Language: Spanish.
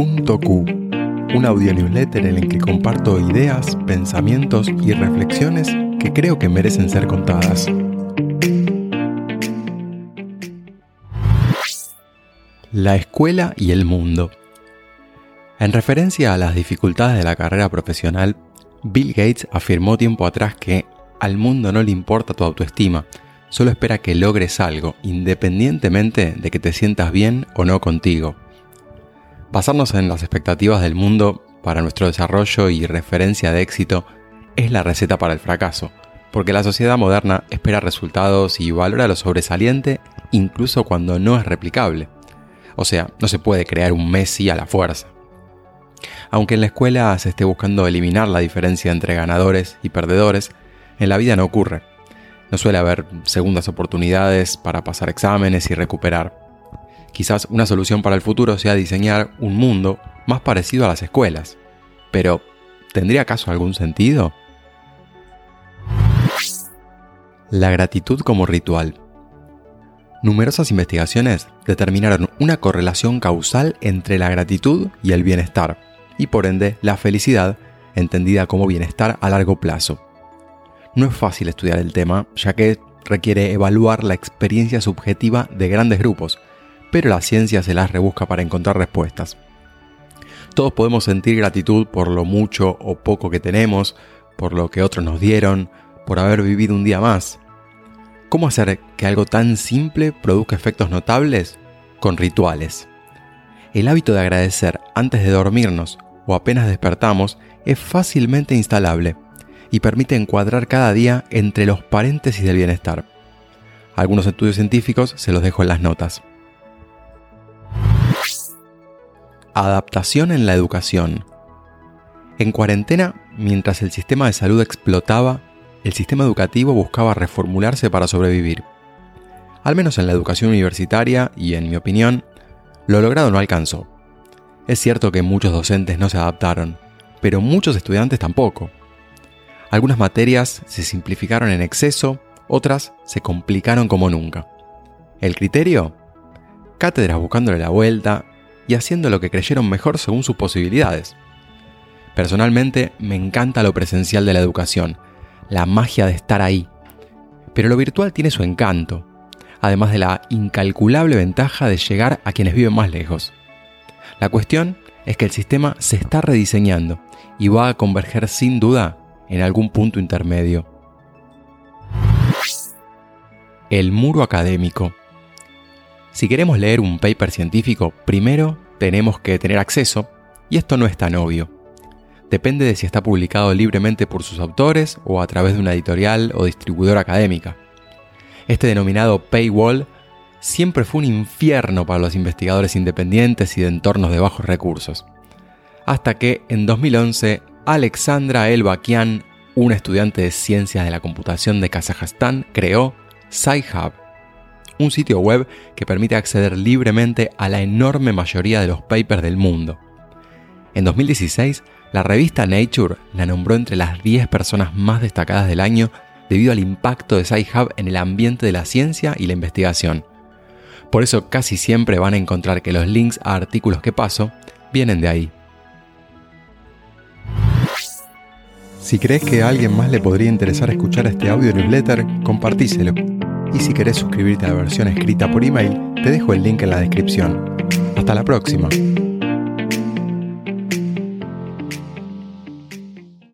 Un audio newsletter en el que comparto ideas, pensamientos y reflexiones que creo que merecen ser contadas. La escuela y el mundo. En referencia a las dificultades de la carrera profesional, Bill Gates afirmó tiempo atrás que al mundo no le importa tu autoestima, solo espera que logres algo, independientemente de que te sientas bien o no contigo. Basarnos en las expectativas del mundo para nuestro desarrollo y referencia de éxito es la receta para el fracaso, porque la sociedad moderna espera resultados y valora lo sobresaliente incluso cuando no es replicable. O sea, no se puede crear un Messi a la fuerza. Aunque en la escuela se esté buscando eliminar la diferencia entre ganadores y perdedores, en la vida no ocurre. No suele haber segundas oportunidades para pasar exámenes y recuperar. Quizás una solución para el futuro sea diseñar un mundo más parecido a las escuelas. Pero, ¿tendría acaso algún sentido? La gratitud como ritual. Numerosas investigaciones determinaron una correlación causal entre la gratitud y el bienestar, y por ende la felicidad, entendida como bienestar a largo plazo. No es fácil estudiar el tema, ya que requiere evaluar la experiencia subjetiva de grandes grupos, pero la ciencia se las rebusca para encontrar respuestas. Todos podemos sentir gratitud por lo mucho o poco que tenemos, por lo que otros nos dieron, por haber vivido un día más. ¿Cómo hacer que algo tan simple produzca efectos notables? Con rituales. El hábito de agradecer antes de dormirnos o apenas despertamos es fácilmente instalable y permite encuadrar cada día entre los paréntesis del bienestar. Algunos estudios científicos se los dejo en las notas. Adaptación en la educación. En cuarentena, mientras el sistema de salud explotaba, el sistema educativo buscaba reformularse para sobrevivir. Al menos en la educación universitaria y en mi opinión, lo logrado no alcanzó. Es cierto que muchos docentes no se adaptaron, pero muchos estudiantes tampoco. Algunas materias se simplificaron en exceso, otras se complicaron como nunca. ¿El criterio? Cátedras buscándole la vuelta y haciendo lo que creyeron mejor según sus posibilidades. Personalmente me encanta lo presencial de la educación, la magia de estar ahí. Pero lo virtual tiene su encanto, además de la incalculable ventaja de llegar a quienes viven más lejos. La cuestión es que el sistema se está rediseñando y va a converger sin duda en algún punto intermedio. El muro académico. Si queremos leer un paper científico, primero tenemos que tener acceso, y esto no es tan obvio. Depende de si está publicado libremente por sus autores o a través de una editorial o distribuidora académica. Este denominado paywall siempre fue un infierno para los investigadores independientes y de entornos de bajos recursos. Hasta que en 2011 Alexandra Elbakian, una estudiante de ciencias de la computación de Kazajstán, creó SciHub, un sitio web que permite acceder libremente a la enorme mayoría de los papers del mundo. En 2016, la revista Nature la nombró entre las 10 personas más destacadas del año debido al impacto de SciHub en el ambiente de la ciencia y la investigación. Por eso casi siempre van a encontrar que los links a artículos que paso vienen de ahí. Si crees que a alguien más le podría interesar escuchar este audio newsletter, compartíselo. Y si querés suscribirte a la versión escrita por email, te dejo el link en la descripción. Hasta la próxima.